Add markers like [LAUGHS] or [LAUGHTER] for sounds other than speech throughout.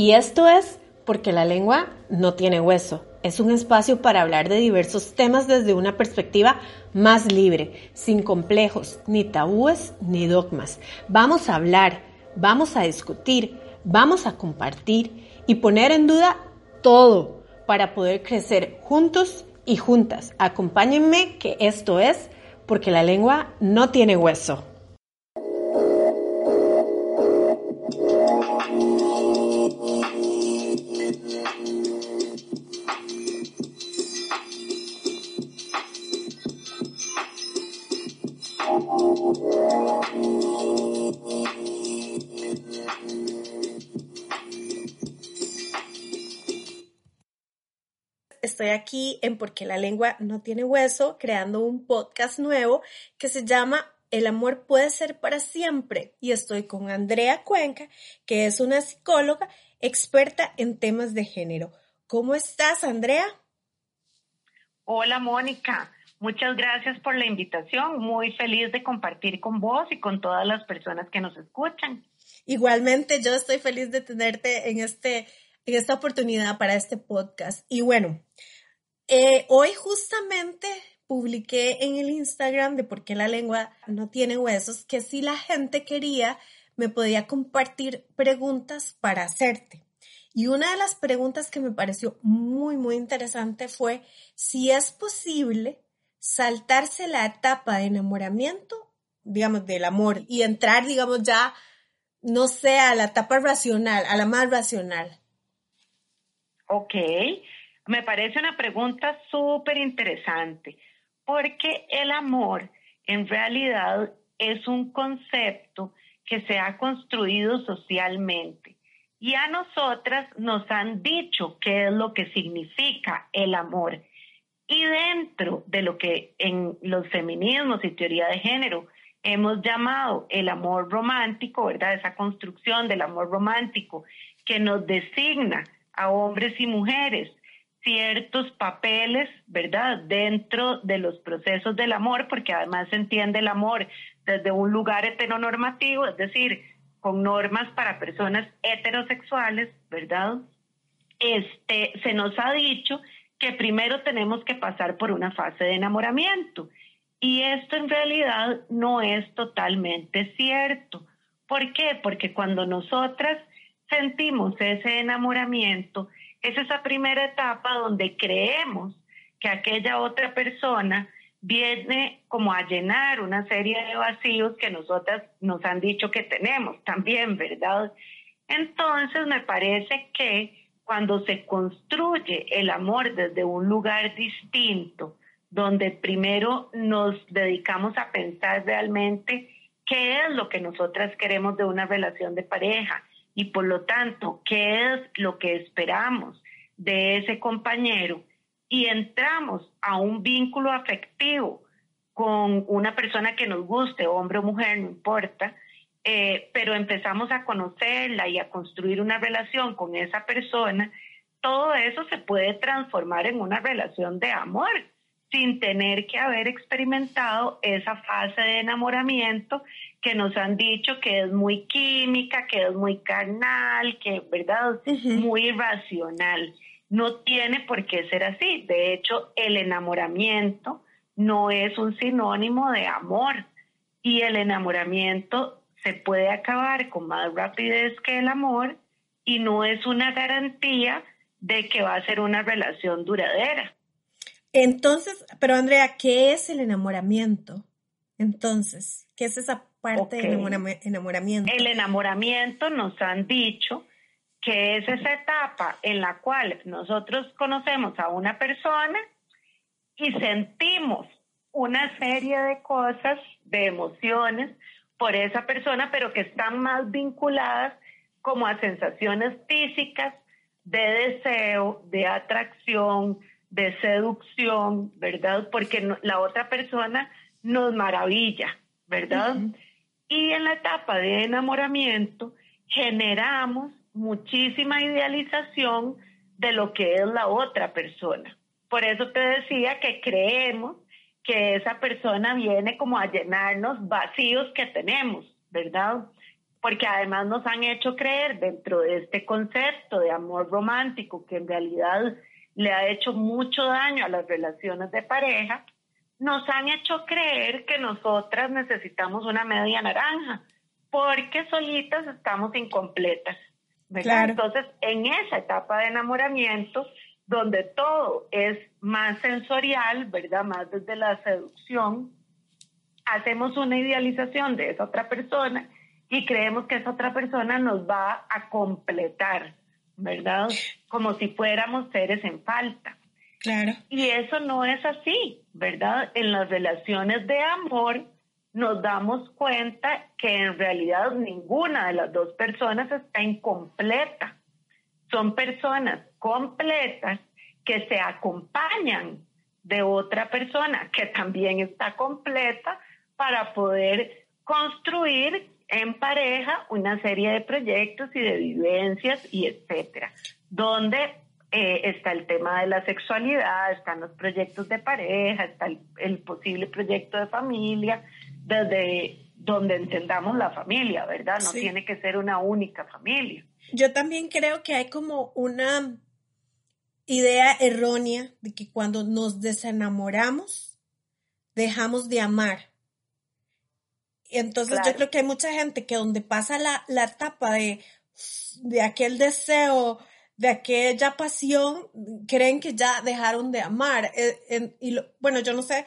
Y esto es porque la lengua no tiene hueso. Es un espacio para hablar de diversos temas desde una perspectiva más libre, sin complejos, ni tabúes, ni dogmas. Vamos a hablar, vamos a discutir, vamos a compartir y poner en duda todo para poder crecer juntos y juntas. Acompáñenme que esto es porque la lengua no tiene hueso. Estoy aquí en Porque la lengua no tiene hueso, creando un podcast nuevo que se llama El amor puede ser para siempre. Y estoy con Andrea Cuenca, que es una psicóloga experta en temas de género. ¿Cómo estás, Andrea? Hola, Mónica. Muchas gracias por la invitación. Muy feliz de compartir con vos y con todas las personas que nos escuchan. Igualmente, yo estoy feliz de tenerte en, este, en esta oportunidad para este podcast. Y bueno, eh, hoy justamente publiqué en el Instagram de por qué la lengua no tiene huesos que si la gente quería me podía compartir preguntas para hacerte. Y una de las preguntas que me pareció muy, muy interesante fue si es posible saltarse la etapa de enamoramiento, digamos, del amor y entrar, digamos, ya, no sé, a la etapa racional, a la más racional. Ok, me parece una pregunta súper interesante, porque el amor en realidad es un concepto que se ha construido socialmente. Y a nosotras nos han dicho qué es lo que significa el amor. Y dentro de lo que en los feminismos y teoría de género hemos llamado el amor romántico, ¿verdad? Esa construcción del amor romántico que nos designa a hombres y mujeres ciertos papeles, ¿verdad? Dentro de los procesos del amor, porque además se entiende el amor desde un lugar heteronormativo, es decir, con normas para personas heterosexuales, ¿verdad? Este, se nos ha dicho que primero tenemos que pasar por una fase de enamoramiento. Y esto en realidad no es totalmente cierto. ¿Por qué? Porque cuando nosotras sentimos ese enamoramiento, es esa primera etapa donde creemos que aquella otra persona viene como a llenar una serie de vacíos que nosotras nos han dicho que tenemos también, ¿verdad? Entonces me parece que cuando se construye el amor desde un lugar distinto, donde primero nos dedicamos a pensar realmente qué es lo que nosotras queremos de una relación de pareja y por lo tanto qué es lo que esperamos de ese compañero y entramos a un vínculo afectivo con una persona que nos guste, hombre o mujer, no importa, eh, pero empezamos a conocerla y a construir una relación con esa persona, todo eso se puede transformar en una relación de amor sin tener que haber experimentado esa fase de enamoramiento que nos han dicho que es muy química, que es muy carnal, que, ¿verdad? Muy irracional. No tiene por qué ser así. De hecho, el enamoramiento no es un sinónimo de amor y el enamoramiento se puede acabar con más rapidez que el amor y no es una garantía de que va a ser una relación duradera. Entonces, pero Andrea, ¿qué es el enamoramiento? Entonces, ¿qué es esa parte del enamoramiento? El enamoramiento nos han dicho que es esa etapa en la cual nosotros conocemos a una persona y sentimos una serie de cosas, de emociones, por esa persona, pero que están más vinculadas como a sensaciones físicas de deseo, de atracción, de seducción, ¿verdad? Porque la otra persona nos maravilla, ¿verdad? Y en la etapa de enamoramiento generamos muchísima idealización de lo que es la otra persona. Por eso te decía que creemos que esa persona viene como a llenarnos vacíos que tenemos, ¿verdad? porque además nos han hecho creer dentro de este concepto de amor romántico que en realidad le ha hecho mucho daño a las relaciones de pareja, nos han hecho creer que nosotras necesitamos una media naranja, porque solitas estamos incompletas. Entonces, en esa etapa de enamoramiento, donde todo es más sensorial, ¿verdad? Más desde la seducción, hacemos una idealización de esa otra persona y creemos que esa otra persona nos va a completar, ¿verdad? Como si fuéramos seres en falta. Claro. Y eso no es así, ¿verdad? En las relaciones de amor nos damos cuenta que en realidad ninguna de las dos personas está incompleta. Son personas completas que se acompañan de otra persona que también está completa para poder construir en pareja una serie de proyectos y de vivencias y etcétera, donde eh, está el tema de la sexualidad, están los proyectos de pareja, está el, posible proyecto de familia, desde donde entendamos la familia, ¿verdad? No tiene que ser una única familia. Yo también creo que hay como una idea errónea de que cuando nos desenamoramos, dejamos de amar. Entonces yo creo que hay mucha gente que donde pasa la, la etapa de, de aquel deseo, de aquella pasión, creen que ya dejaron de amar. Eh, y bueno, yo no sé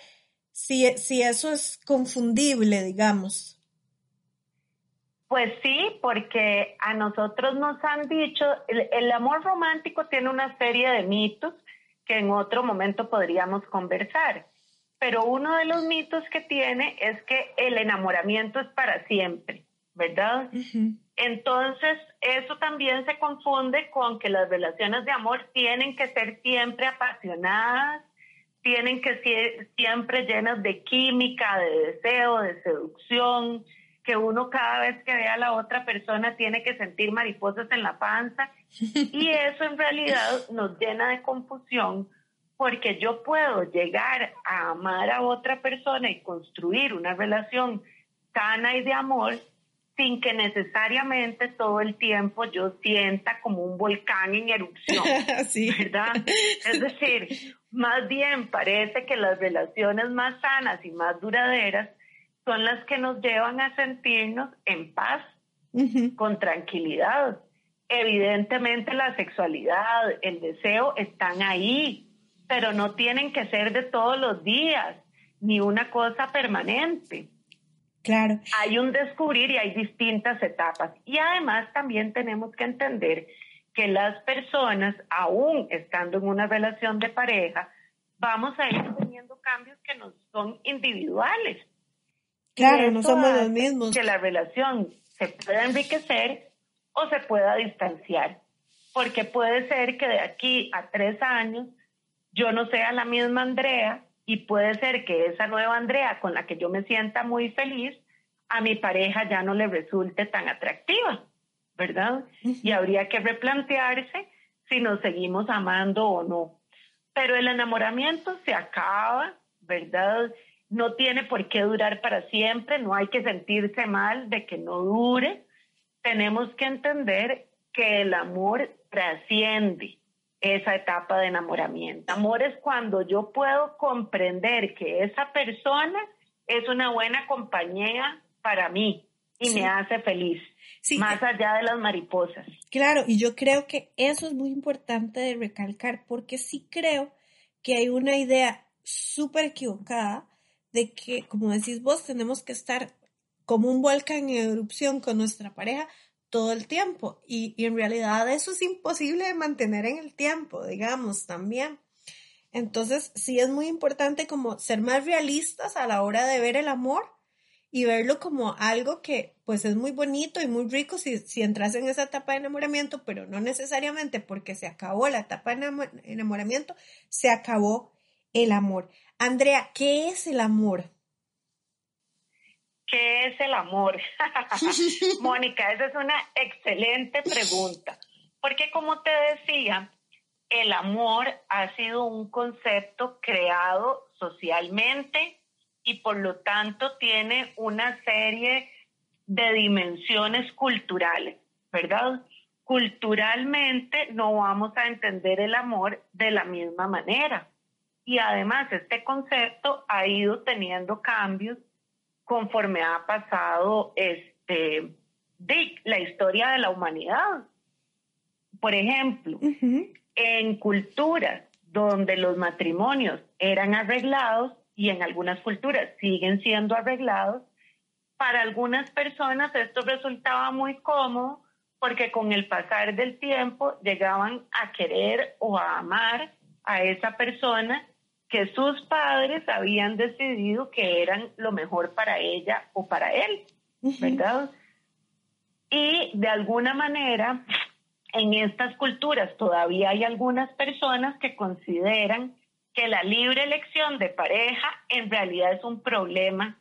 si, si eso es confundible, digamos. Pues sí, porque a nosotros nos han dicho, el, el, amor romántico tiene una serie de mitos que en otro momento podríamos conversar pero uno de los mitos que tiene es que el enamoramiento es para siempre, ¿verdad? Entonces, eso también se confunde con que las relaciones de amor tienen que ser siempre apasionadas, tienen que ser siempre llenas de química, de deseo, de seducción, que uno cada vez que ve a la otra persona tiene que sentir mariposas en la panza. [LAUGHS] Y eso en realidad nos llena de confusión porque yo puedo llegar a amar a otra persona y construir una relación sana y de amor sin que necesariamente todo el tiempo yo sienta como un volcán en erupción, [LAUGHS] ¿verdad? Es decir, más bien parece que las relaciones más sanas y más duraderas son las que nos llevan a sentirnos en paz, con tranquilidad. Evidentemente la sexualidad, el deseo están ahí, pero no tienen que ser de todos los días, ni una cosa permanente. Claro. Hay un descubrir y hay distintas etapas. Y además también tenemos que entender que las personas, aún estando en una relación de pareja, vamos a ir teniendo cambios que no son individuales. Claro, no somos los mismos. Que la relación se pueda enriquecer o se pueda distanciar. Porque puede ser que de aquí a tres años yo no sea la misma Andrea y puede ser que esa nueva Andrea con la que yo me sienta muy feliz, a mi pareja ya no le resulte tan atractiva, ¿verdad? Y habría que replantearse si nos seguimos amando o no. Pero el enamoramiento se acaba, ¿verdad? No tiene por qué durar para siempre, no hay que sentirse mal de que no dure. Tenemos que entender que el amor trasciende, esa etapa de enamoramiento. Amor es cuando yo puedo comprender que esa persona es una buena compañía para mí y me hace feliz, más allá de las mariposas. Claro, y yo creo que eso es muy importante de recalcar porque sí creo que hay una idea súper equivocada de que, como decís vos, tenemos que estar como un volcán en erupción con nuestra pareja todo el tiempo y, en realidad eso es imposible de mantener en el tiempo, digamos, también. Entonces, sí es muy importante como ser más realistas a la hora de ver el amor y verlo como algo que pues es muy bonito y muy rico si, si entras en esa etapa de enamoramiento, pero no necesariamente porque se acabó la etapa de enamoramiento, se acabó el amor. Andrea, ¿qué es el amor? ¿Qué es el amor? [LAUGHS] Mónica, esa es una excelente pregunta, porque como te decía, el amor ha sido un concepto creado socialmente y por lo tanto tiene una serie de dimensiones culturales, ¿verdad? Culturalmente no vamos a entender el amor de la misma manera. Y además este concepto ha ido teniendo cambios conforme ha pasado este, la historia de la humanidad. Por ejemplo, en culturas donde los matrimonios eran arreglados y en algunas culturas siguen siendo arreglados, para algunas personas esto resultaba muy cómodo porque con el pasar del tiempo llegaban a querer o a amar a esa persona que sus padres habían decidido que eran lo mejor para ella o para él, ¿verdad? Y de alguna manera, en estas culturas todavía hay algunas personas que consideran que la libre elección de pareja en realidad es un problema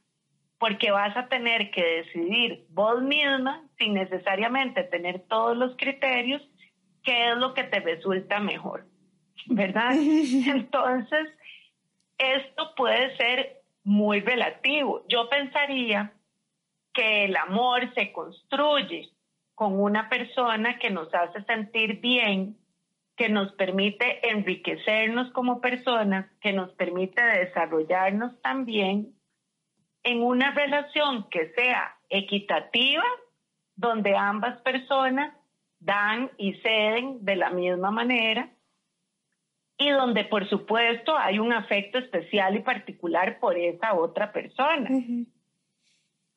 porque vas a tener que decidir vos misma, sin necesariamente tener todos los criterios, qué es lo que te resulta mejor, ¿verdad? Entonces, esto puede ser muy relativo. Yo pensaría que el amor se construye con una persona que nos hace sentir bien, que nos permite enriquecernos como personas, que nos permite desarrollarnos también en una relación que sea equitativa, donde ambas personas dan y ceden de la misma manera y donde por supuesto hay un afecto especial y particular por esa otra persona.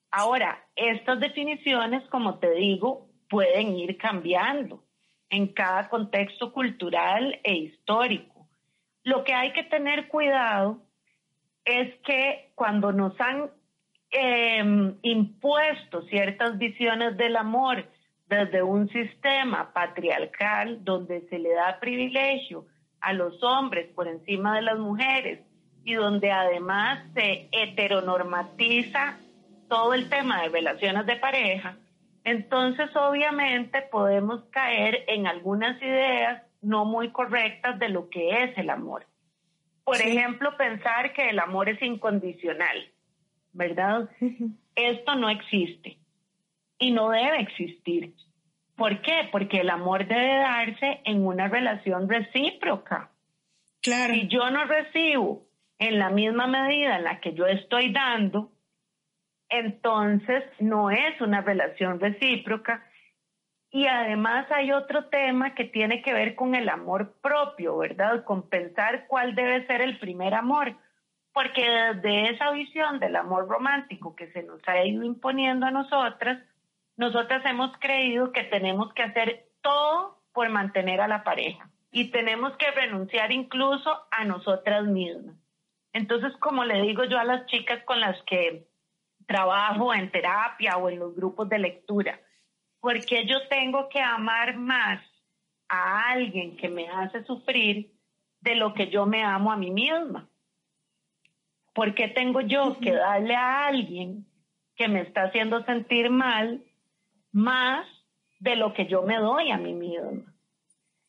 Ahora, estas definiciones, como te digo, pueden ir cambiando en cada contexto cultural e histórico. Lo que hay que tener cuidado es que cuando nos han em, impuesto ciertas visiones del amor desde un sistema patriarcal donde se le da privilegio a los hombres por encima de las mujeres y donde además se heteronormatiza todo el tema de relaciones de pareja, entonces obviamente podemos caer en algunas ideas no muy correctas de lo que es el amor. Por ejemplo, pensar que el amor es incondicional, ¿verdad? Esto no existe y no debe existir. ¿Por qué? Porque el amor debe darse en una relación recíproca. Claro. Si yo no recibo en la misma medida en la que yo estoy dando, entonces no es una relación recíproca y además hay otro tema que tiene que ver con el amor propio, ¿verdad? Con pensar cuál debe ser el primer amor. Porque desde esa visión del amor romántico que se nos ha ido imponiendo a nosotras, nosotras hemos creído que tenemos que hacer todo por mantener a la pareja y tenemos que renunciar incluso a nosotras mismas. Entonces, como le digo yo a las chicas con las que trabajo en terapia o en los grupos de lectura, porque yo tengo que amar más a alguien que me hace sufrir de lo que yo me amo a mí misma. ¿Por qué tengo yo que darle a alguien que me está haciendo sentir mal más de lo que yo me doy a mí misma?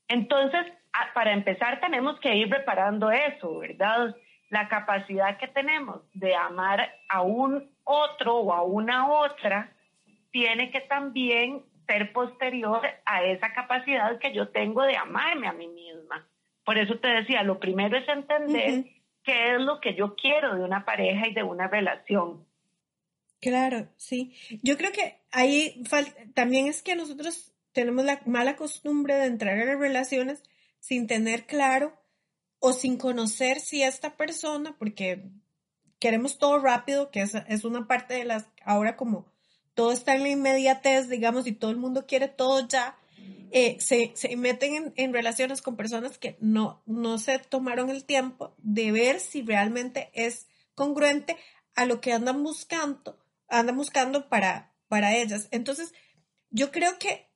Entonces, para empezar, tenemos que ir reparando eso, ¿verdad? La capacidad que tenemos de amar a un otro o a una otra tiene que también ser posterior a esa capacidad que yo tengo de amarme a mí misma. Por eso te decía, lo primero es entender qué es lo que yo quiero de una pareja y de una relación. Claro, sí. Yo creo que ahí también es que nosotros tenemos la mala costumbre de entrar en relaciones sin tener claro o sin conocer si esta persona, porque queremos todo rápido, que es, es una parte de las, ahora como todo está en la inmediatez, digamos, y todo el mundo quiere todo ya, eh, se, meten en, relaciones con personas que no, no se tomaron el tiempo de ver si realmente es congruente a lo que andan buscando, andan buscando para, para ellas. Entonces, yo creo que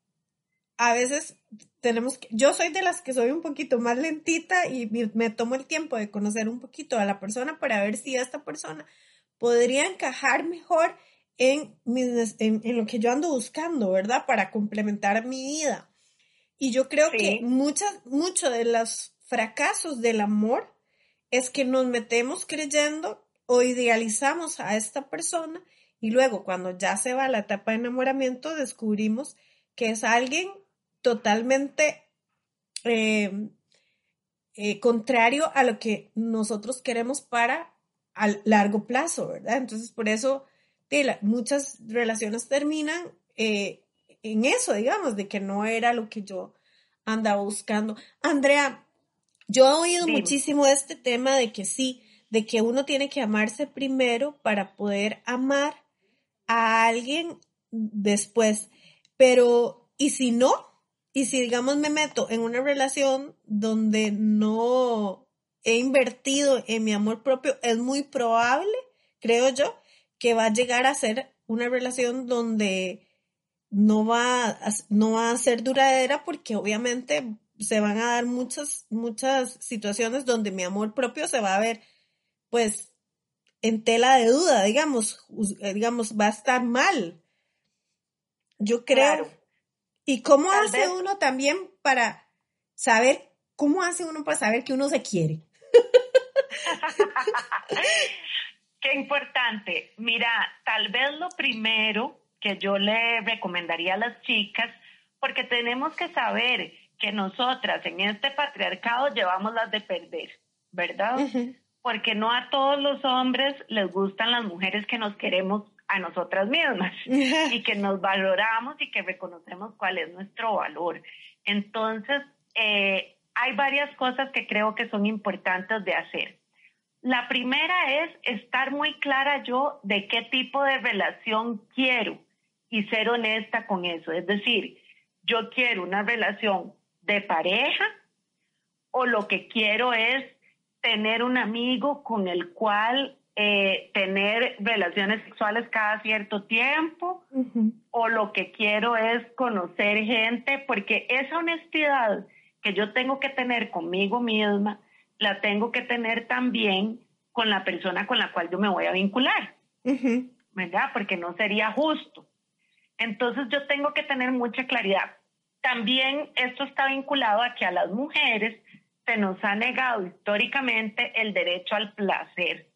a veces tenemos que, yo soy de las que soy un poquito más lentita y me tomo el tiempo de conocer un poquito a la persona para ver si esta persona podría encajar mejor en, en, lo que yo ando buscando, ¿verdad? Para complementar mi vida. Y yo creo que muchas, mucho de los fracasos del amor es que nos metemos creyendo o idealizamos a esta persona Y luego, cuando ya se va la etapa de enamoramiento, descubrimos que es alguien totalmente eh, eh, contrario a lo que nosotros queremos para a largo plazo, ¿verdad? Entonces, por eso muchas relaciones terminan eh, en eso, digamos, de que no era lo que yo andaba buscando. Andrea, yo he oído muchísimo este tema de que sí, de que uno tiene que amarse primero para poder amar a alguien después. Pero, ¿y si no? Y si, digamos, me meto en una relación donde no he invertido en mi amor propio, es muy probable, creo yo, que va a llegar a ser una relación donde no va, a, no va a ser duradera porque obviamente se van a dar muchas, muchas situaciones donde mi amor propio se va a ver, pues, en tela de duda, digamos, eh, digamos, va a estar mal. Yo creo. ¿Y cómo hace uno también para saber, cómo hace uno para saber que uno se quiere? [LAUGHS] Qué importante. Mira, tal vez lo primero que yo le recomendaría a las chicas, porque tenemos que saber que nosotras en este patriarcado llevamos las de perder, ¿verdad? Porque no a todos los hombres les gustan las mujeres que nos queremos a nosotras mismas [LAUGHS] y que nos valoramos y que reconocemos cuál es nuestro valor. Entonces, eh, hay varias cosas que creo que son importantes de hacer. La primera es estar muy clara yo de qué tipo de relación quiero y ser honesta con eso. Es decir, yo quiero una relación de pareja o lo que quiero es tener un amigo con el cual eh, tener relaciones sexuales cada cierto tiempo o lo que quiero es conocer gente porque esa honestidad que yo tengo que tener conmigo misma, la tengo que tener también con la persona con la cual yo me voy a vincular, ¿verdad? Porque no sería justo. Entonces yo tengo que tener mucha claridad. También esto está vinculado a que a las mujeres se nos ha negado históricamente el derecho al placer.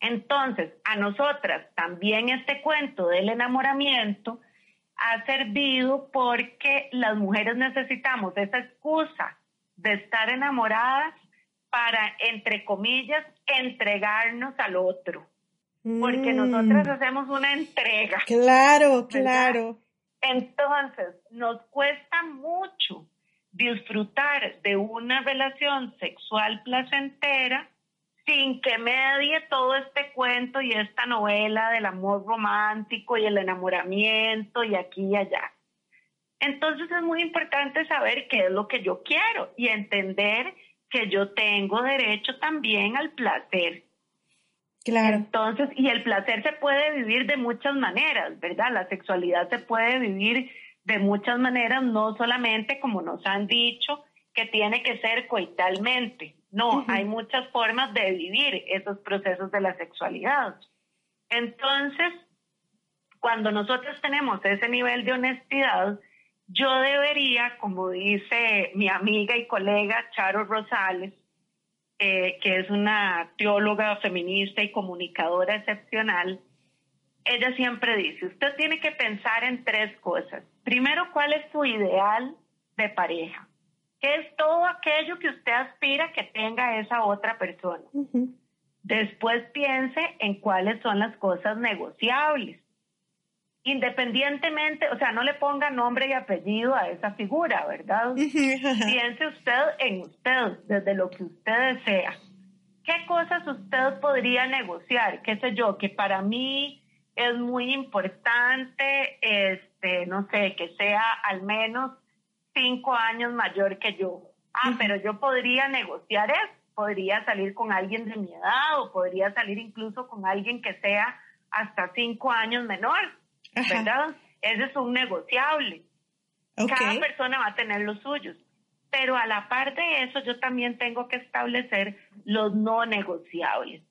Entonces, a nosotras también este cuento del enamoramiento ha servido porque las mujeres necesitamos esa excusa de estar enamoradas para, entre comillas, entregarnos al otro. Porque mm. nosotras hacemos una entrega. Claro, claro. Entonces, nos cuesta mucho disfrutar de una relación sexual placentera sin que medie todo este cuento y esta novela del amor romántico y el enamoramiento y aquí y allá. Entonces es muy importante saber qué es lo que yo quiero y entender que yo tengo derecho también al placer. Claro. Entonces, y el placer se puede vivir de muchas maneras, ¿verdad? La sexualidad se puede vivir de muchas maneras, no solamente como nos han dicho, que tiene que ser coitalmente. No, hay muchas formas de vivir esos procesos de la sexualidad. Entonces, cuando nosotros tenemos ese nivel de honestidad, yo debería, como dice mi amiga y colega Charo Rosales, eh, que es una teóloga feminista y comunicadora excepcional, ella siempre dice, usted tiene que pensar en tres cosas. Primero, ¿cuál es su ideal de pareja? ¿Qué es todo aquello que usted aspira que tenga esa otra persona? Después piense en cuáles son las cosas negociables. Independientemente, o sea, no le ponga nombre y apellido a esa figura, ¿verdad? [LAUGHS] piense usted en usted, desde lo que usted desea. ¿Qué cosas usted podría negociar? ¿Qué sé yo? Que para mí es muy importante, este, no sé, que sea al menos cinco años mayor que yo. Ah, pero yo podría negociar eso, podría salir con alguien de mi edad o podría salir incluso con alguien que sea hasta cinco años menor, ¿verdad? Ese es un negociable. Cada persona va a tener los suyos. Pero a la par de eso, yo también tengo que establecer los no negociables.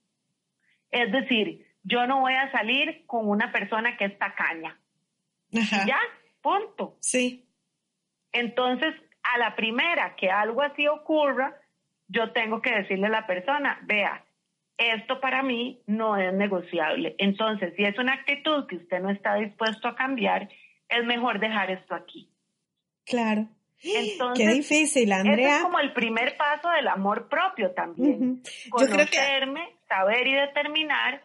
Es decir, yo no voy a salir con una persona que es tacaña. ¿Ya? Punto. Sí. Entonces, a la primera que algo así ocurra, yo tengo que decirle a la persona, vea, esto para mí no es negociable. Entonces, si es una actitud que usted no está dispuesto a cambiar, es mejor dejar esto aquí. Claro. Entonces, Qué difícil, Andrea. es como el primer paso del amor propio también. Creo que... saber y determinar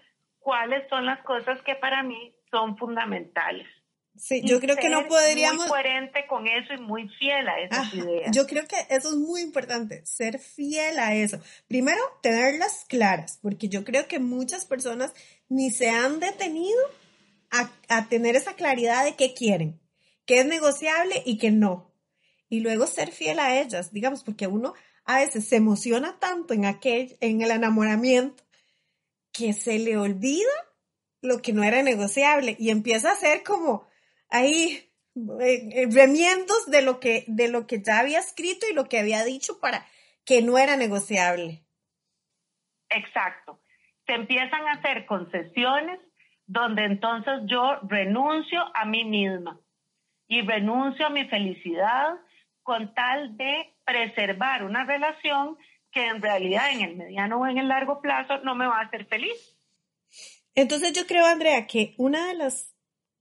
cuáles son las cosas que para mí son fundamentales. Sí, yo creo que no podríamos... Muy coherente con eso y muy fiel a esas ideas. Yo creo que eso es muy importante, ser fiel a eso. Primero, tenerlas claras, porque yo creo que muchas personas ni se han detenido a, a tener esa claridad de qué quieren, qué es negociable y qué no. Y luego ser fiel a ellas, digamos, porque uno a veces se emociona tanto en aquel, en el enamoramiento, que se le olvida lo que no era negociable y empieza a ser como ahí eh, eh, remiendos de lo que de lo que ya había escrito y lo que había dicho para que no era negociable. Exacto. Se empiezan a hacer concesiones donde entonces yo renuncio a mí misma y renuncio a mi felicidad con tal de preservar una relación que en realidad en el mediano o en el largo plazo no me va a hacer feliz. Entonces yo creo, Andrea, que una de las,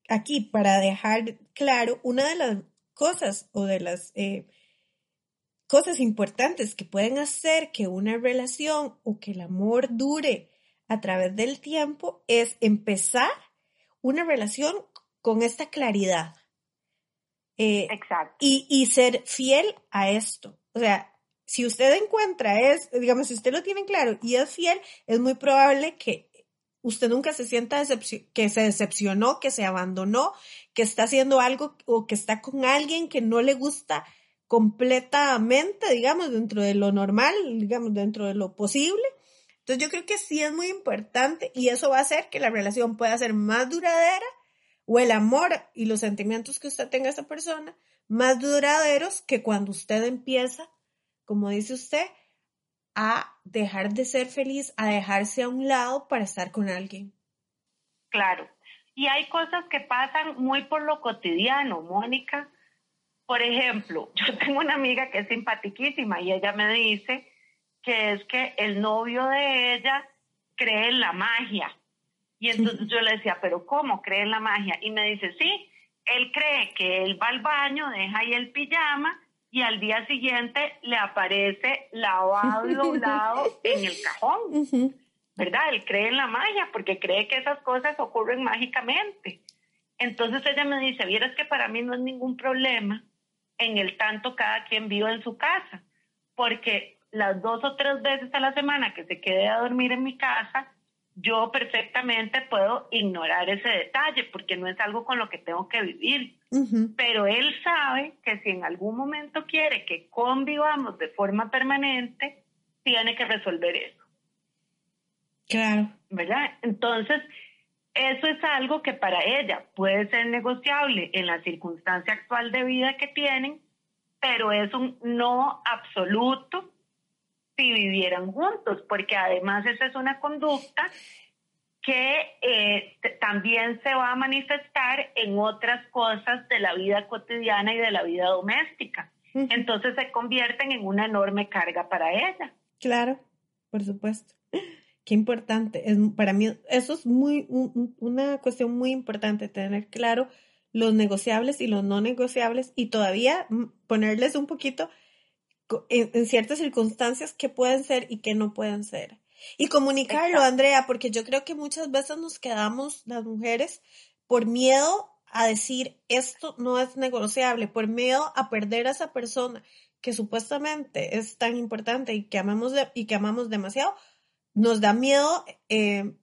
aquí para dejar claro, una de las cosas o de las eh, cosas importantes que pueden hacer que una relación o que el amor dure a través del tiempo es empezar una relación con esta claridad. Eh, Exacto. Y, y ser fiel a esto. O sea, si usted encuentra es, digamos, si usted lo tiene claro y es fiel, es muy probable que usted nunca se sienta que se decepcionó, que se abandonó, que está haciendo algo o que está con alguien que no le gusta completamente, digamos, dentro de lo normal, digamos, dentro de lo posible. Entonces yo creo que sí es muy importante y eso va a hacer que la relación pueda ser más duradera o el amor y los sentimientos que usted tenga a esa persona más duraderos que cuando usted empieza como dice usted, a dejar de ser feliz, a dejarse a un lado para estar con alguien. Claro. Y hay cosas que pasan muy por lo cotidiano, Mónica. Por ejemplo, [LAUGHS] yo tengo una amiga que es simpatiquísima y ella me dice que es que el novio de ella cree en la magia. Y entonces yo le decía, pero ¿cómo cree en la magia? Y me dice, sí, él cree que él va al baño, deja ahí el pijama y al día siguiente le aparece lavado y doblado [LAUGHS] en el cajón. ¿Verdad? Él cree en la magia porque cree que esas cosas ocurren mágicamente. Entonces ella me dice, vieras que para mí no es ningún problema en el tanto cada quien vive en su casa, porque las dos o tres veces a la semana que se quede a dormir en mi casa, yo perfectamente puedo ignorar ese detalle porque no es algo con lo que tengo que vivir. Pero él sabe que si en algún momento quiere que convivamos de forma permanente, tiene que resolver eso. Claro. ¿Verdad? Entonces, eso es algo que para ella puede ser negociable en la circunstancia actual de vida que tienen, pero es un no absoluto si vivieran juntos, porque además esa es una conducta que eh, también se va a manifestar en otras cosas de la vida cotidiana y de la vida doméstica. Entonces se convierten en una enorme carga para ella. Claro, por supuesto. Qué importante. Es, para mí eso es muy una cuestión muy importante, tener claro los negociables y los no negociables y todavía ponerles un poquito en, ciertas circunstancias que pueden ser y que no pueden ser. Y comunicarlo, Andrea, porque yo creo que muchas veces nos quedamos las mujeres por miedo a decir esto no es negociable, por miedo a perder a esa persona que supuestamente es tan importante y que amamos y que amamos demasiado, nos da miedo eh,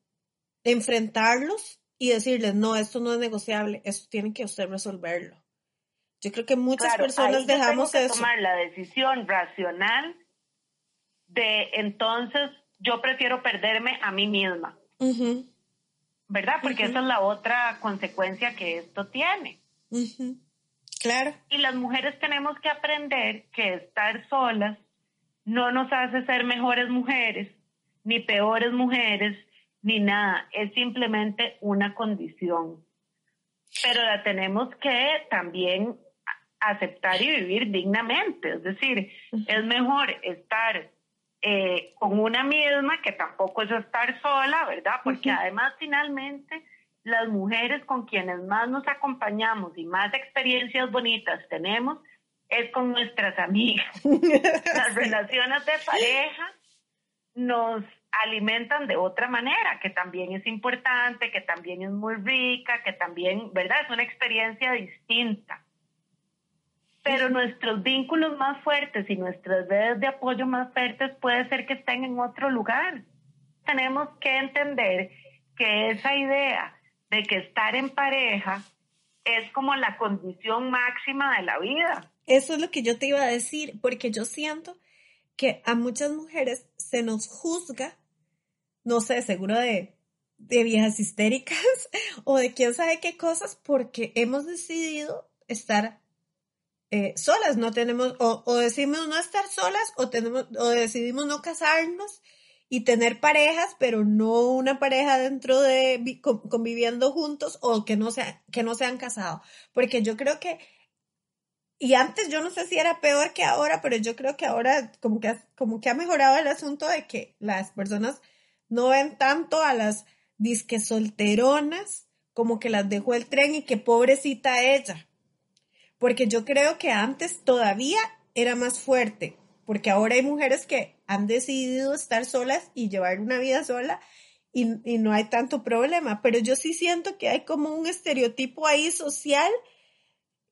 enfrentarlos y decirles no, esto no es negociable, esto tiene que usted resolverlo. Yo creo que muchas personas dejamos tengo que tomar la decisión racional de entonces yo prefiero perderme a mí misma. ¿Verdad? Porque esa es la otra consecuencia que esto tiene. Claro. Y las mujeres tenemos que aprender que estar solas no nos hace ser mejores mujeres, ni peores mujeres, ni nada. Es simplemente una condición. Pero la tenemos que también aceptar y vivir dignamente. Es decir, es mejor estar eh, con una misma, que tampoco es estar sola, ¿verdad? Porque además finalmente las mujeres con quienes más nos acompañamos y más experiencias bonitas tenemos es con nuestras amigas. [LAUGHS] Las relaciones de pareja nos alimentan de otra manera, que también es importante, que también es muy rica, que también, ¿verdad? Es una experiencia distinta. Pero nuestros vínculos más fuertes y nuestras redes de apoyo más fuertes puede ser que estén en otro lugar. Tenemos que entender que esa idea de que estar en pareja es como la condición máxima de la vida. Eso es lo que yo te iba a decir, porque yo siento que a muchas mujeres se nos juzga, no sé, seguro de, de viejas histéricas [LAUGHS] o de quién sabe qué cosas, porque hemos decidido estar eh, solas, no tenemos, o, o, decimos no estar solas, o, tenemos, o decidimos no casarnos y tener parejas, pero no una pareja dentro de conviviendo juntos o que no, sea, que no se han casado. Porque yo creo que, y antes yo no sé si era peor que ahora, pero yo creo que ahora como que, como que ha mejorado el asunto de que las personas no ven tanto a las disque solteronas como que las dejó el tren y que pobrecita ella. Porque yo creo que antes todavía era más fuerte, porque ahora hay mujeres que han decidido estar solas y llevar una vida sola y, no hay tanto problema, pero yo sí siento que hay como un estereotipo ahí social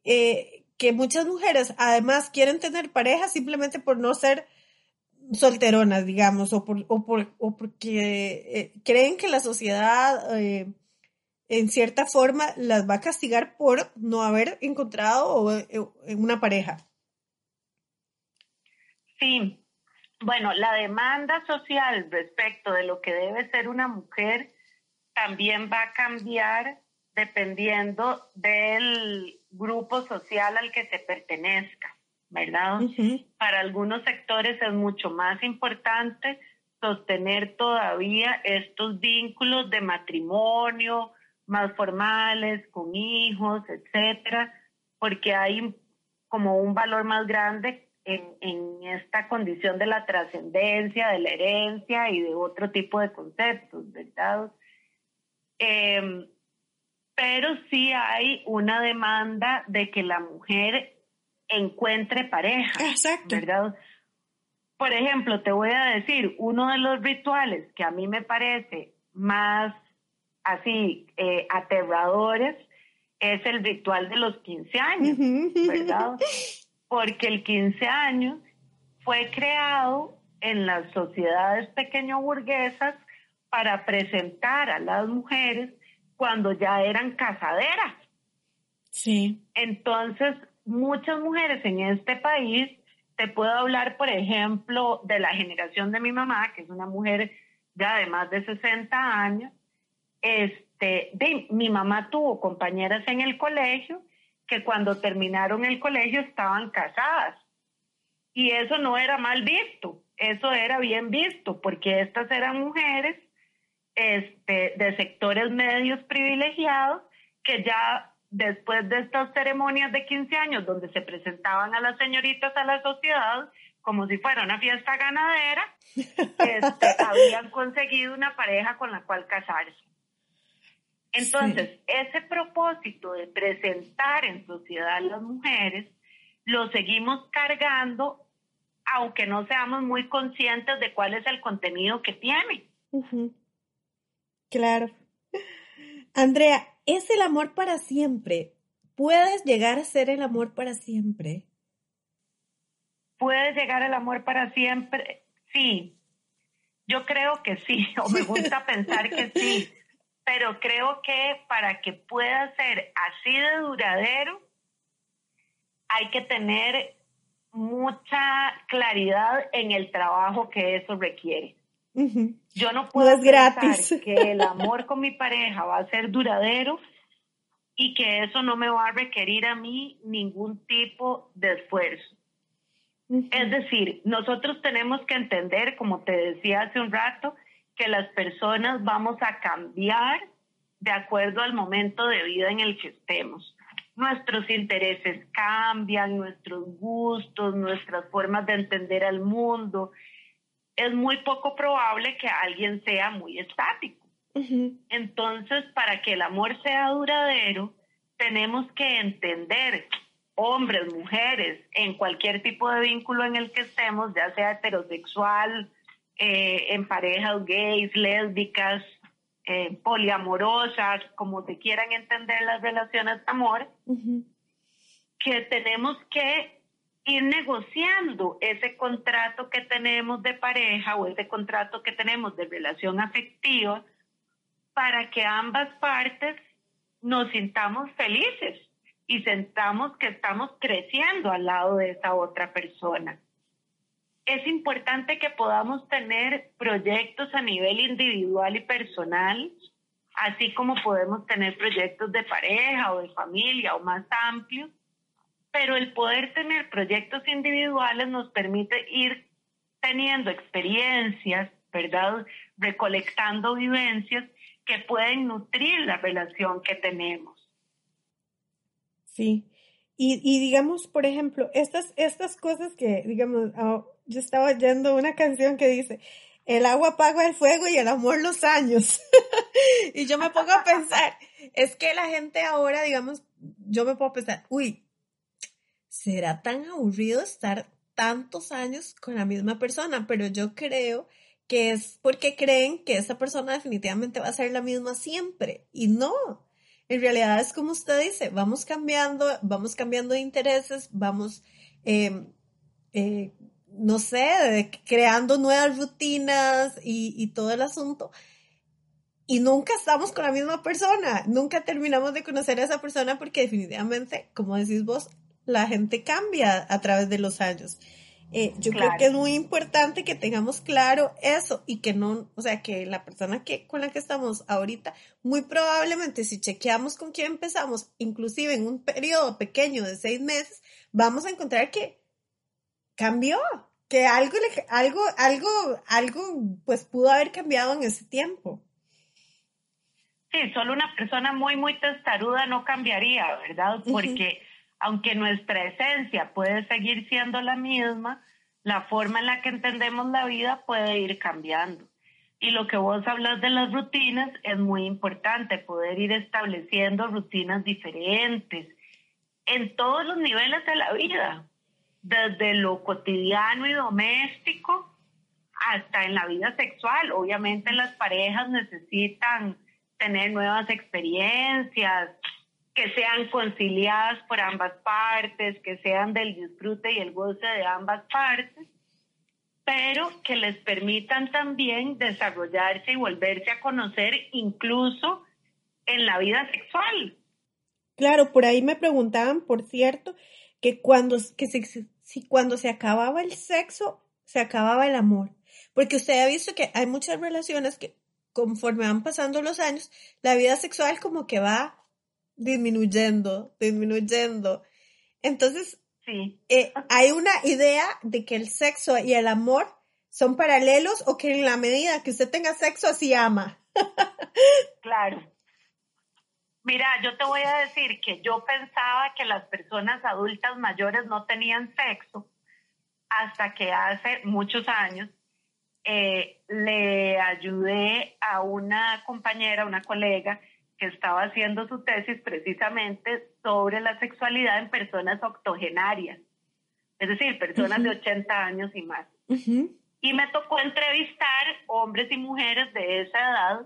eh, que muchas mujeres además quieren tener pareja simplemente por no ser solteronas, digamos, o, por, o, por, o porque eh, creen que la sociedad eh, en cierta forma las va a castigar por no haber encontrado una pareja. Sí, bueno, la demanda social respecto de lo que debe ser una mujer también va a cambiar dependiendo del grupo social al que se pertenezca, ¿verdad? Para algunos sectores es mucho más importante sostener todavía estos vínculos de matrimonio más formales, con hijos, etcétera, porque hay como un valor más grande en, esta condición de la trascendencia, de la herencia y de otro tipo de conceptos, ¿verdad? Em, pero sí hay una demanda de que la mujer encuentre pareja, Exacto. ¿verdad? Por ejemplo, te voy a decir, uno de los rituales que a mí me parece más así eh, aterradores es el ritual de los 15 años, ¿verdad? porque el 15 años fue creado en las sociedades pequeño burguesas para presentar a las mujeres cuando ya eran casaderas. Sí. Entonces, muchas mujeres en este país, te puedo hablar, por ejemplo, de la generación de mi mamá, que es una mujer ya de más de 60 años. Este, de, mi mamá tuvo compañeras en el colegio que cuando terminaron el colegio estaban casadas. Y eso no era mal visto, eso era bien visto, porque estas eran mujeres este, de sectores medios privilegiados que ya después de estas ceremonias de 15 años donde se presentaban a las señoritas a la sociedad como si fuera una fiesta ganadera, [LAUGHS] este, habían conseguido una pareja con la cual casarse. Entonces, ese propósito de presentar en sociedad a las mujeres, lo seguimos cargando, aunque no seamos muy conscientes de cuál es el contenido que tiene. Claro. Andrea, ¿es el amor para siempre? ¿Puedes llegar a ser el amor para siempre? ¿Puedes llegar al amor para siempre? Sí. Yo creo que sí, [LAUGHS] o me gusta [LAUGHS] pensar que sí pero creo que para que pueda ser así de duradero, hay que tener mucha claridad en el trabajo que eso requiere. Yo no puedo gratis. que el amor con mi pareja va a ser duradero y que eso no me va a requerir a mí ningún tipo de esfuerzo. Es decir, nosotros tenemos que entender, como te decía hace un rato, que las personas vamos a cambiar de acuerdo al momento de vida en el que estemos. Nuestros intereses cambian, nuestros gustos, nuestras formas de entender al mundo. es muy poco probable que alguien sea muy estático. Entonces, para que el amor sea duradero, tenemos que entender, hombres, mujeres, en cualquier tipo de vínculo en el que estemos, ya sea heterosexual, eh, en parejas gays, lésbicas, eh, poliamorosas, como se quieran entender las relaciones de amor, que tenemos que ir negociando ese contrato que tenemos de pareja o ese contrato que tenemos de relación afectiva para que ambas partes nos sintamos felices y sentamos que estamos creciendo al lado de esa otra persona. Es importante que podamos tener proyectos a nivel individual y personal, así como podemos tener proyectos de pareja o de familia o más amplios, pero el poder tener proyectos individuales nos permite ir teniendo experiencias, ¿verdad? Recolectando vivencias que pueden nutrir la relación que tenemos. Sí. Y, y digamos, por ejemplo, estas, estas cosas que, digamos, ah, yo estaba oyendo una canción que dice, el agua apaga el fuego y el amor los años. [LAUGHS] y yo me pongo a pensar, es que la gente ahora, digamos, yo me puedo pensar, uy, ¿será tan aburrido estar tantos años con la misma persona? Pero yo creo que es porque creen que esa persona definitivamente va a ser la misma siempre. Y no. En realidad es como usted dice, vamos cambiando, vamos cambiando de intereses, vamos, em, eh, no sé, creando nuevas rutinas y, y todo el asunto. Y nunca estamos con la misma persona, nunca terminamos de conocer a esa persona porque definitivamente, como decís vos, la gente cambia a través de los años. Eh, yo creo que es muy importante que tengamos claro eso y que no, o sea, que la persona que, con la que estamos ahorita, muy probablemente si chequeamos con quién empezamos, inclusive en un periodo pequeño de seis meses, vamos a encontrar que cambió, que algo, algo, algo, algo, pues pudo haber cambiado en ese tiempo. Sí, solo una persona muy, muy testaruda no cambiaría, ¿verdad? Porque aunque nuestra esencia puede seguir siendo la misma, la forma en la que entendemos la vida puede ir cambiando. Y lo que vos hablas de las rutinas es muy importante, poder ir estableciendo rutinas diferentes en todos los niveles de la vida, desde lo cotidiano y doméstico hasta en la vida sexual. Obviamente las parejas necesitan tener nuevas experiencias, que sean conciliadas por ambas partes, que sean del disfrute y el goce de ambas partes, pero que les permitan también desarrollarse y volverse a conocer incluso en la vida sexual. Claro, por ahí me preguntaban, por cierto, que cuando, que si cuando se acababa el sexo, se acababa el amor. Porque usted ha visto que hay muchas relaciones que conforme van pasando los años, la vida sexual como que va disminuyendo, disminuyendo. Entonces, sí. Eh, hay una idea de que el sexo y el amor son paralelos o que en la medida que usted tenga sexo así ama. [LAUGHS] claro. Mira, yo te voy a decir que yo pensaba que las personas adultas mayores no tenían sexo hasta que hace muchos años eh, le ayudé a una compañera, una colega, que estaba haciendo su tesis precisamente sobre la sexualidad en personas octogenarias, es decir, personas de 80 años y más. Y me tocó entrevistar hombres y mujeres de esa edad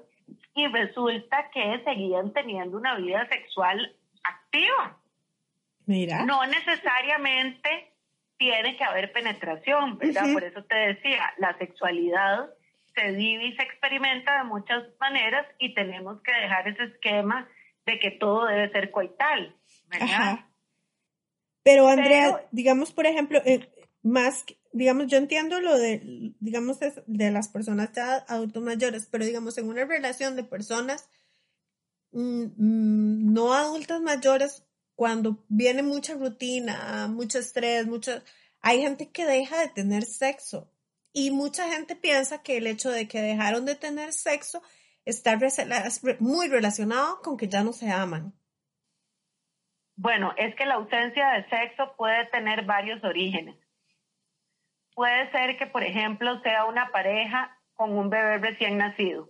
y resulta que seguían teniendo una vida sexual activa. Mira. No necesariamente tiene que haber penetración, ¿verdad? Por eso te decía, la sexualidad se vive y se experimenta de muchas maneras y tenemos que dejar ese esquema de que todo debe ser coital, ¿verdad? Pero Andrea, digamos, por ejemplo, eh, más, digamos, yo entiendo lo de, digamos, de, las personas ya adultos mayores, pero digamos, en una relación de personas mm, mm, no adultas mayores, cuando viene mucha rutina, mucho estrés, mucho, hay gente que deja de tener sexo y mucha gente piensa que el hecho de que dejaron de tener sexo está muy relacionado con que ya no se aman. Bueno, es que la ausencia de sexo puede tener varios orígenes. Puede ser que, por ejemplo, sea una pareja con un bebé recién nacido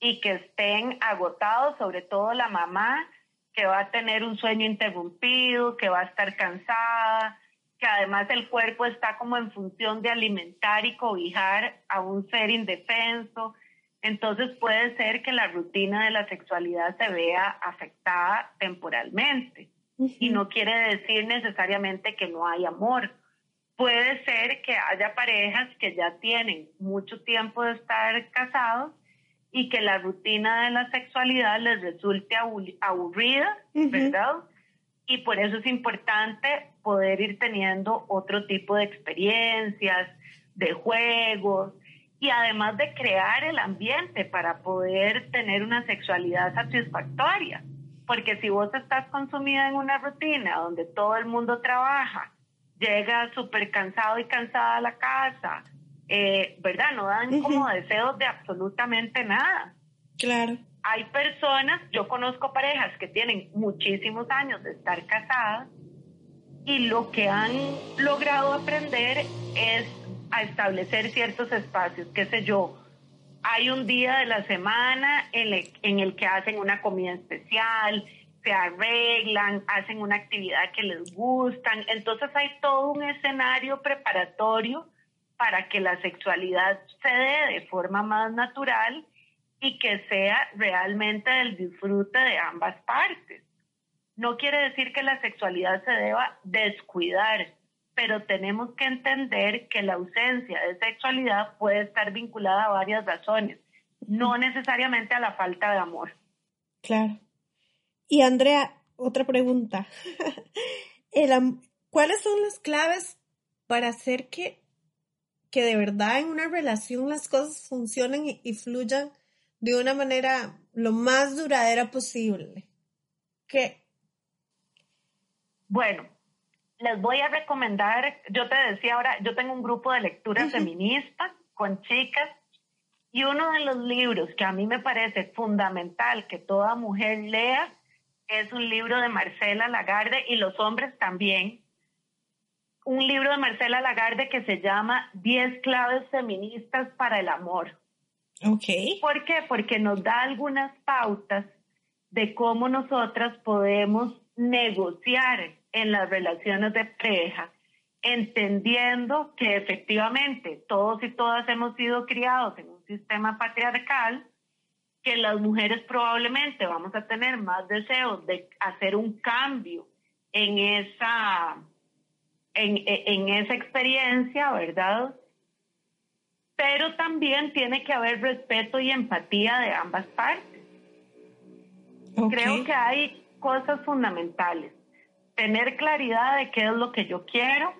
y que estén agotados, sobre todo la mamá, que va a tener un sueño interrumpido, que va a estar cansada, que además el cuerpo está como en función de alimentar y cobijar a un ser indefenso. Entonces puede ser que la rutina de la sexualidad se vea afectada temporalmente. Y no quiere decir necesariamente que no hay amor. Puede ser que haya parejas que ya tienen mucho tiempo de estar casados y que la rutina de la sexualidad les resulte aburrida, ¿verdad? Y por eso es importante poder ir teniendo otro tipo de experiencias, de juegos, y además de crear el ambiente para poder tener una sexualidad satisfactoria. Porque si vos estás consumida en una rutina donde todo el mundo trabaja, llega súper cansado y cansada a la casa, eh, ¿verdad? No dan como deseos de absolutamente nada. Claro. Hay personas, yo conozco parejas que tienen muchísimos años de estar casadas y lo que han logrado aprender es a establecer ciertos espacios, qué sé yo. Hay un día de la semana en el, en el que hacen una comida especial, se arreglan, hacen una actividad que les gustan. Entonces hay todo un escenario preparatorio para que la sexualidad se dé de forma más natural y que sea realmente del disfrute de ambas partes. No quiere decir que la sexualidad se deba descuidar, pero tenemos que entender que la ausencia de sexualidad puede estar vinculada a varias razones, no necesariamente a la falta de amor. Claro. Y Andrea, otra pregunta. [LAUGHS] ¿Cuáles son las claves para hacer que que de verdad en una relación las cosas funcionen y, fluyan de una manera lo más duradera posible. ¿Qué? Bueno, les voy a recomendar, yo te decía ahora, yo tengo un grupo de lectura feminista con chicas y uno de los libros que a mí me parece fundamental que toda mujer lea es un libro de Marcela Lagarde y los hombres también, un libro de Marcela Lagarde que se llama 10 claves feministas para el amor. Ok. ¿Por qué? Porque nos da algunas pautas de cómo nosotras podemos negociar en las relaciones de pareja, entendiendo que efectivamente todos y todas hemos sido criados en un sistema patriarcal, que las mujeres probablemente vamos a tener más deseos de hacer un cambio en esa en, esa experiencia, ¿verdad? Pero también tiene que haber respeto y empatía de ambas partes. Creo que hay cosas fundamentales. Tener claridad de qué es lo que yo quiero.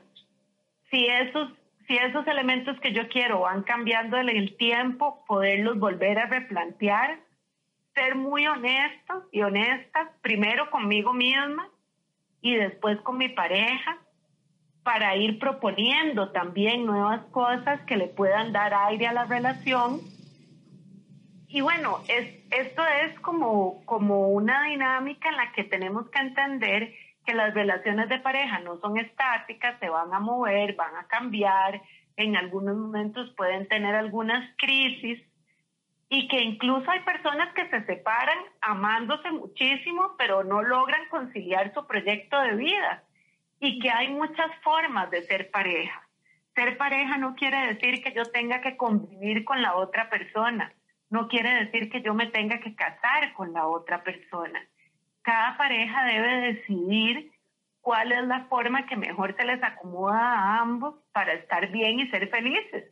Si esos, si esos elementos que yo quiero van cambiando en el tiempo, poderlos volver a replantear. Ser muy honestos y honestas, primero conmigo misma y después con mi pareja para ir proponiendo también nuevas cosas que le puedan dar aire a la relación. Y bueno, es, esto es como, como una dinámica en la que tenemos que entender que las relaciones de pareja no son estáticas, se van a mover, van a cambiar, en algunos momentos pueden tener algunas crisis y que incluso hay personas que se separan amándose muchísimo, pero no logran conciliar su proyecto de vida y que hay muchas formas de ser pareja. Ser pareja no quiere decir que yo tenga que convivir con la otra persona, no quiere decir que yo me tenga que casar con la otra persona. Cada pareja debe decidir cuál es la forma que mejor se les acomoda a ambos para estar bien y ser felices.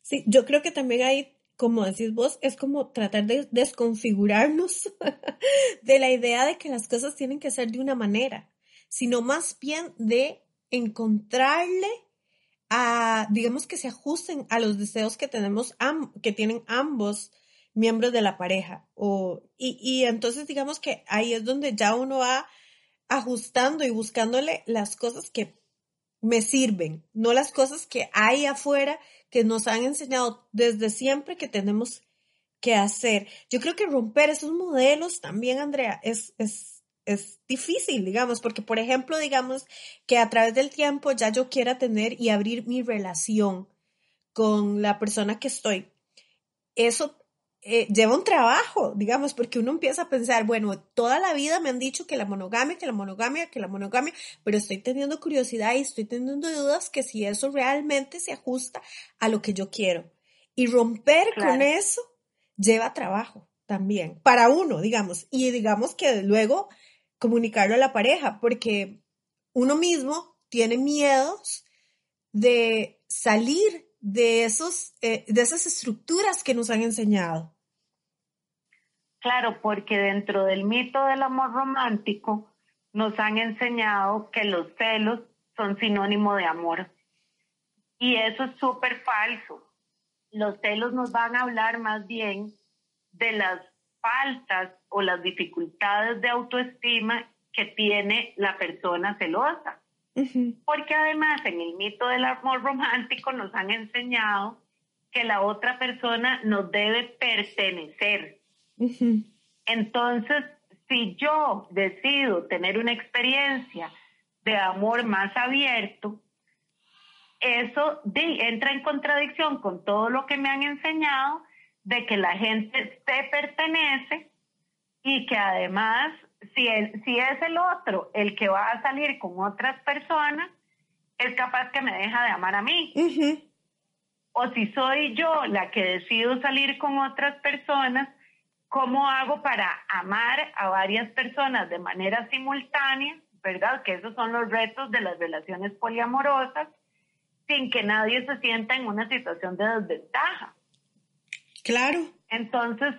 Sí, yo creo que también hay, como decís vos, es como tratar de desconfigurarnos [LAUGHS] de la idea de que las cosas tienen que ser de una manera sino más bien de encontrarle a, digamos que se ajusten a los deseos que tenemos, que tienen ambos miembros de la pareja. O, y, y entonces digamos que ahí es donde ya uno va ajustando y buscándole las cosas que me sirven, no las cosas que hay afuera que nos han enseñado desde siempre que tenemos que hacer. Yo creo que romper esos modelos también, Andrea, es, es es difícil, digamos, porque por ejemplo, digamos que a través del tiempo ya yo quiera tener y abrir mi relación con la persona que estoy. Eso eh, lleva un trabajo, digamos, porque uno empieza a pensar, bueno, toda la vida me han dicho que la monogamia, que la monogamia, que la monogamia, pero estoy teniendo curiosidad y estoy teniendo dudas que si eso realmente se ajusta a lo que yo quiero. Y romper con eso lleva trabajo también, para uno, digamos, y digamos que luego comunicarlo a la pareja, porque uno mismo tiene miedos de salir de, esos, eh, de esas estructuras que nos han enseñado. Claro, porque dentro del mito del amor romántico nos han enseñado que los celos son sinónimo de amor. Y eso es súper falso. Los celos nos van a hablar más bien de las faltas o las dificultades de autoestima que tiene la persona celosa. Porque además en el mito del amor romántico nos han enseñado que la otra persona nos debe pertenecer. Entonces, si yo decido tener una experiencia de amor más abierto, eso entra en contradicción con todo lo que me han enseñado de que la gente se pertenece y que además si, si es el otro el que va a salir con otras personas, es capaz que me deja de amar a mí. O si soy yo la que decido salir con otras personas, ¿cómo hago para amar a varias personas de manera simultánea? ¿Verdad? Que esos son los retos de las relaciones poliamorosas, sin que nadie se sienta en una situación de desventaja. Claro. Entonces,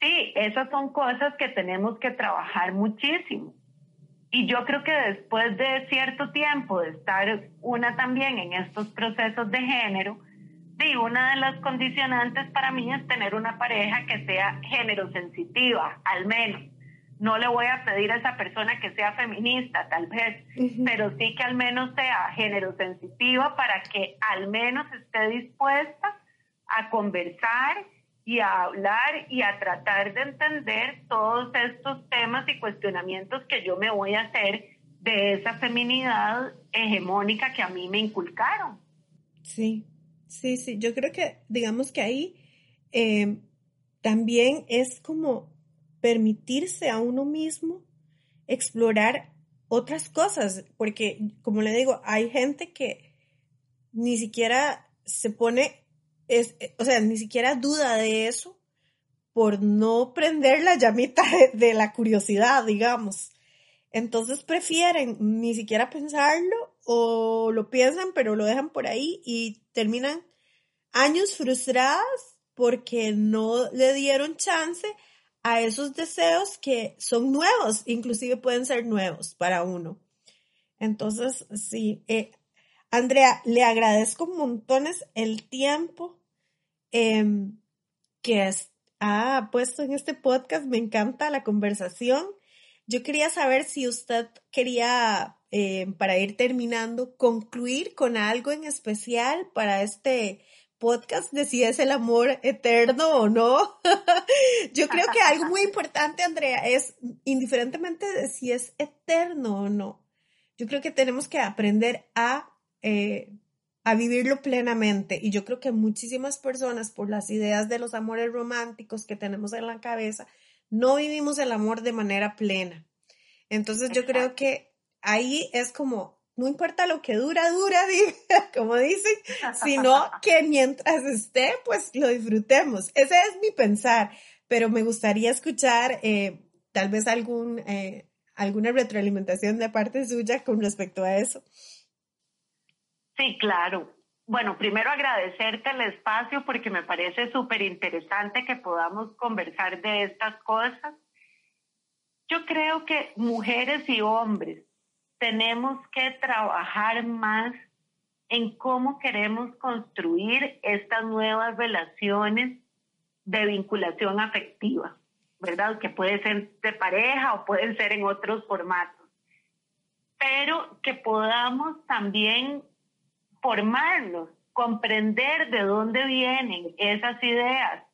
Sí, esas son cosas que tenemos que trabajar muchísimo. Y yo creo que después de cierto tiempo de estar una también en estos procesos de género, sí, una de las condicionantes para mí es tener una pareja que sea género sensitiva, al menos. No le voy a pedir a esa persona que sea feminista, tal vez, pero sí que al menos sea género sensitiva para que al menos esté dispuesta a conversar y a hablar y a tratar de entender todos estos temas y cuestionamientos que yo me voy a hacer de esa feminidad hegemónica que a mí me inculcaron. Sí, sí, sí, yo creo que digamos que ahí eh, también es como permitirse a uno mismo explorar otras cosas, porque como le digo, hay gente que ni siquiera se pone es, o sea, ni siquiera duda de eso por no prender la llamita de, la curiosidad, digamos. Entonces prefieren ni siquiera pensarlo o lo piensan, pero lo dejan por ahí y terminan años frustradas porque no le dieron chance a esos deseos que son nuevos, inclusive pueden ser nuevos para uno. Entonces, sí, eh, Andrea, le agradezco montones el tiempo Em, que ha puesto en este podcast. Me encanta la conversación. Yo quería saber si usted quería, em, para ir terminando, concluir con algo en especial para este podcast de si es el amor eterno o no. [LAUGHS] Yo creo que algo muy [LAUGHS] importante, Andrea, es indiferentemente de si es eterno o no. Yo creo que tenemos que aprender a eh, a vivirlo plenamente. Y yo creo que muchísimas personas, por las ideas de los amores románticos que tenemos en la cabeza, no vivimos el amor de manera plena. Entonces yo creo que ahí es como, no importa lo que dura, dura, [LAUGHS] como dicen, sino [LAUGHS] que mientras esté, pues lo disfrutemos. Ese es mi pensar, pero me gustaría escuchar eh, tal vez algún, eh, alguna retroalimentación de parte suya con respecto a eso. Sí, claro. Bueno, primero agradecerte el espacio porque me parece súper interesante que podamos conversar de estas cosas. Yo creo que mujeres y hombres tenemos que trabajar más en cómo queremos construir estas nuevas relaciones de vinculación afectiva, ¿verdad? Que puede ser de pareja o pueden ser en otros formatos. Pero que podamos también formarnos, comprender de dónde vienen esas ideas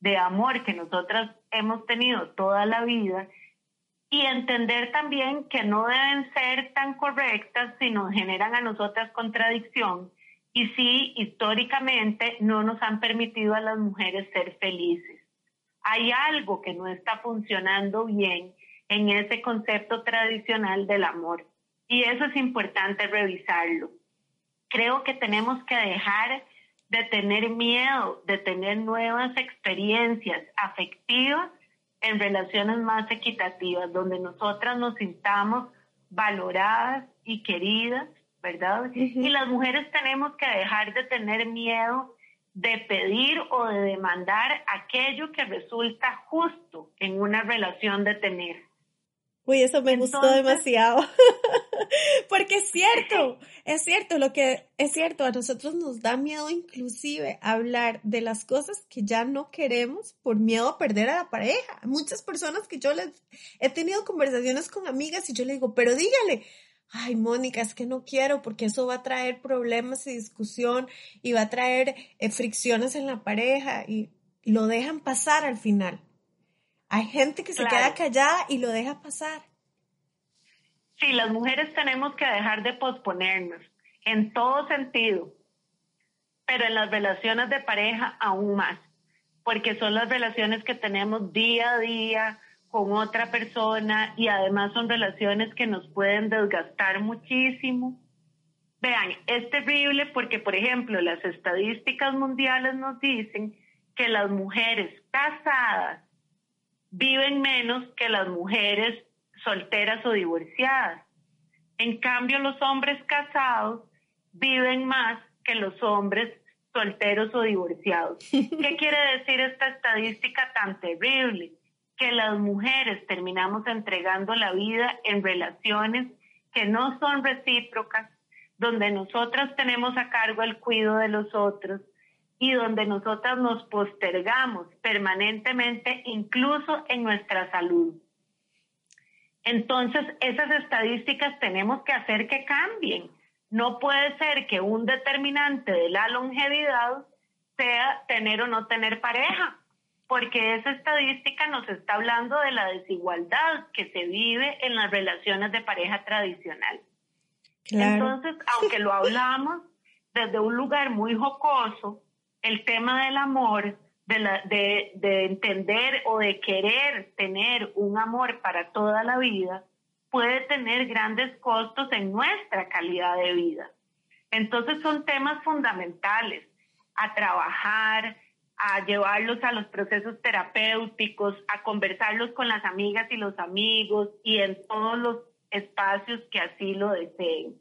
de amor que nosotras hemos tenido toda la vida y entender también que no deben ser tan correctas si nos generan a nosotras contradicción y si históricamente no nos han permitido a las mujeres ser felices. Hay algo que no está funcionando bien en ese concepto tradicional del amor y eso es importante revisarlo. Creo que tenemos que dejar de tener miedo, de tener nuevas experiencias afectivas en relaciones más equitativas, donde nosotras nos sintamos valoradas y queridas, ¿verdad? Y las mujeres tenemos que dejar de tener miedo de pedir o de demandar aquello que resulta justo en una relación de tener. Uy, eso me gustó demasiado. [LAUGHS] Porque es cierto, [LAUGHS] es cierto, lo que es cierto, a nosotros nos da miedo inclusive hablar de las cosas que ya no queremos por miedo a perder a la pareja. Muchas personas que yo les he tenido conversaciones con amigas y yo le digo, pero dígale, ay, Mónica, es que no quiero porque eso va a traer problemas y discusión y va a traer eh, fricciones en la pareja y lo dejan pasar al final. Hay gente que se queda callada y lo deja pasar. Sí, las mujeres tenemos que dejar de posponernos en todo sentido, pero en las relaciones de pareja aún más, porque son las relaciones que tenemos día a día con otra persona y además son relaciones que nos pueden desgastar muchísimo. Vean, es terrible porque, por ejemplo, las estadísticas mundiales nos dicen que las mujeres casadas viven menos que las mujeres solteras o divorciadas. En cambio, los hombres casados viven más que los hombres solteros o divorciados. [LAUGHS] ¿Qué quiere decir esta estadística tan terrible? Que las mujeres terminamos entregando la vida en relaciones que no son recíprocas, donde nosotras tenemos a cargo el cuidado de los otros, y donde nosotras nos postergamos permanentemente, incluso en nuestra salud. Entonces, esas estadísticas tenemos que hacer que cambien. No puede ser que un determinante de la longevidad sea tener o no tener pareja, porque esa estadística nos está hablando de la desigualdad que se vive en las relaciones de pareja tradicional. Entonces, aunque lo hablamos desde un lugar muy jocoso, el tema del amor, de, de, entender o de querer tener un amor para toda la vida, puede tener grandes costos en nuestra calidad de vida. Entonces son temas fundamentales a trabajar, a llevarlos a los procesos terapéuticos, a conversarlos con las amigas y los amigos y en todos los espacios que así lo deseen.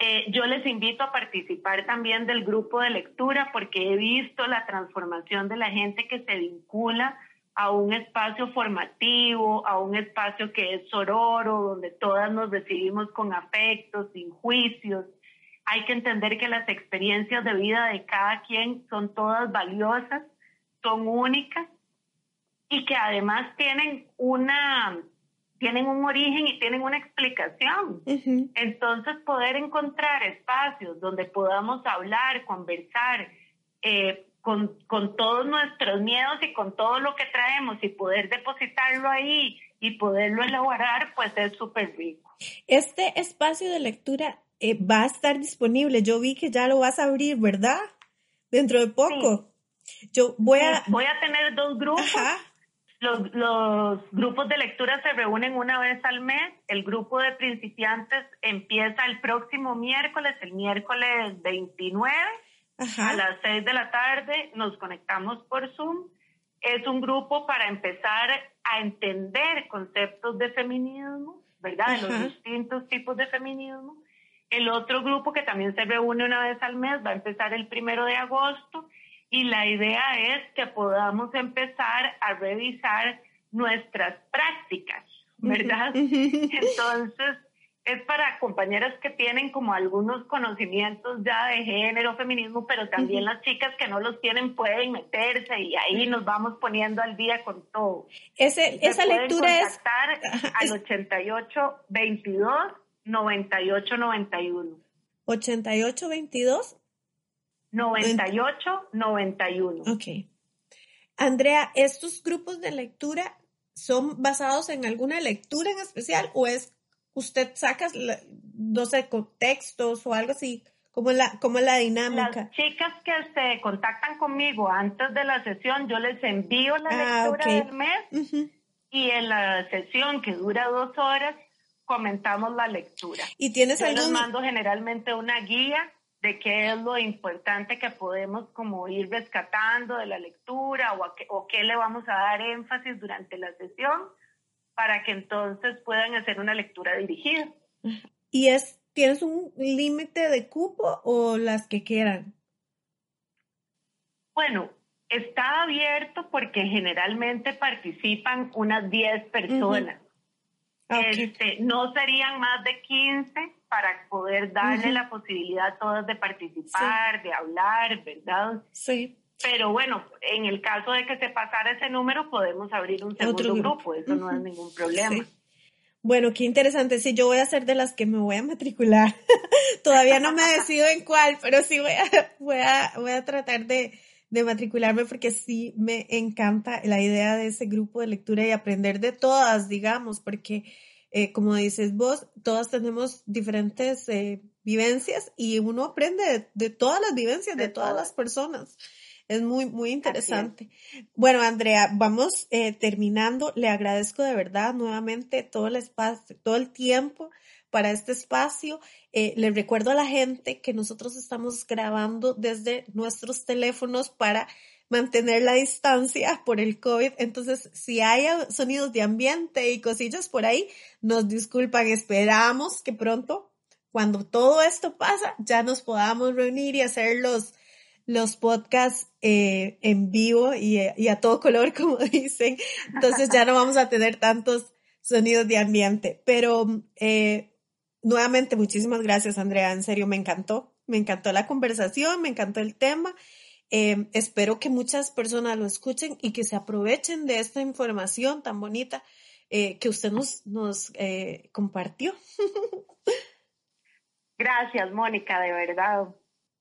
Eh, yo les invito a participar también del grupo de lectura porque he visto la transformación de la gente que se vincula a un espacio formativo, a un espacio que es sororo, donde todas nos recibimos con afectos, sin juicios. Hay que entender que las experiencias de vida de cada quien son todas valiosas, son únicas y que además tienen una tienen un origen y tienen una explicación. Entonces, poder encontrar espacios donde podamos hablar, conversar eh, con, con, todos nuestros miedos y con todo lo que traemos y poder depositarlo ahí y poderlo elaborar, pues es súper rico. Este espacio de lectura eh, va a estar disponible. Yo vi que ya lo vas a abrir, ¿verdad? Dentro de poco. Yo voy a... Voy a tener dos grupos. Los, los, grupos de lectura se reúnen una vez al mes. El grupo de principiantes empieza el próximo miércoles, el miércoles 29, a las 6 de la tarde. Nos conectamos por Zoom. Es un grupo para empezar a entender conceptos de feminismo, ¿verdad? De los distintos tipos de feminismo. El otro grupo que también se reúne una vez al mes va a empezar el primero de agosto y la idea es que podamos empezar a revisar nuestras prácticas, ¿verdad? Entonces, es para compañeras que tienen como algunos conocimientos ya de género, feminismo, pero también las chicas que no los tienen pueden meterse y ahí nos vamos poniendo al día con todo. Ese, esa lectura es [LAUGHS] al 88 22 98 91. 88 22 98, 91. Ok. Andrea, estos grupos de lectura son basados en alguna lectura en especial o es usted saca, no sé, textos o algo así? ¿Cómo es la, cómo la dinámica? Las chicas que se contactan conmigo antes de la sesión, yo les envío la ah, lectura del mes y en la sesión que dura dos horas comentamos la lectura. ¿Y tienes yo algún... les mando generalmente una guía de qué es lo importante que podemos como ir rescatando de la lectura o, qué, o qué le vamos a dar énfasis durante la sesión para que entonces puedan hacer una lectura dirigida. ¿Y es, tienes un límite de cupo o las que quieran? Bueno, está abierto porque generalmente participan unas 10 personas. este, no serían más de 15 para poder darle la posibilidad a todos de participar, de hablar, ¿verdad? Sí. Pero bueno, en el caso de que se pasara ese número, podemos abrir un segundo grupo. eso no es ningún problema. Bueno, qué interesante. Sí, yo voy a ser de las que me voy a matricular. [LAUGHS] Todavía no me decido en cuál, pero sí voy a, voy a, voy a tratar de, de matricularme porque sí me encanta la idea de ese grupo de lectura y aprender de todas, digamos, porque eh, como dices vos, todas tenemos diferentes eh, vivencias y uno aprende de, todas las vivencias de, todas, las personas. Es muy, muy interesante. Bueno, Andrea, vamos eh, terminando. Le agradezco de verdad nuevamente todo el espacio, todo el tiempo para este espacio. le recuerdo a la gente que nosotros estamos grabando desde nuestros teléfonos para mantener la distancia por el COVID. Entonces, si hay sonidos de ambiente y cosillas por ahí, nos disculpan. Esperamos que pronto, cuando todo esto pasa, ya nos podamos reunir y hacer los, los podcasts eh, en vivo y, a todo color, [LAUGHS] como dicen. Entonces ya no vamos a tener tantos sonidos de ambiente. Pero eh, nuevamente, muchísimas gracias, Andrea. En serio, me encantó. Me encantó la conversación, me encantó el tema Em, espero que muchas personas lo escuchen y que se aprovechen de esta información tan bonita eh, que usted nos, nos eh, compartió. Gracias, Mónica, de verdad.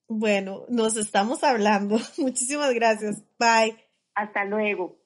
Bueno, nos estamos hablando. [LAUGHS] Muchísimas gracias. Bye. Hasta luego.